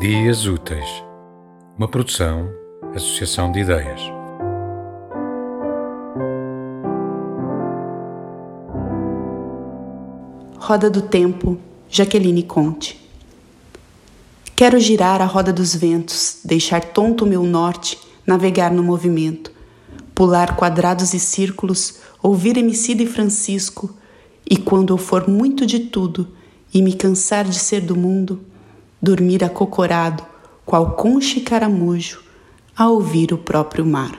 Dias Úteis, uma produção, associação de ideias. Roda do Tempo, Jaqueline Conte. Quero girar a roda dos ventos, deixar tonto o meu norte, navegar no movimento, pular quadrados e círculos, ouvir Emicida e Francisco, e quando eu for muito de tudo e me cansar de ser do mundo, dormir acocorado, qual conche caramujo, a ouvir o próprio mar.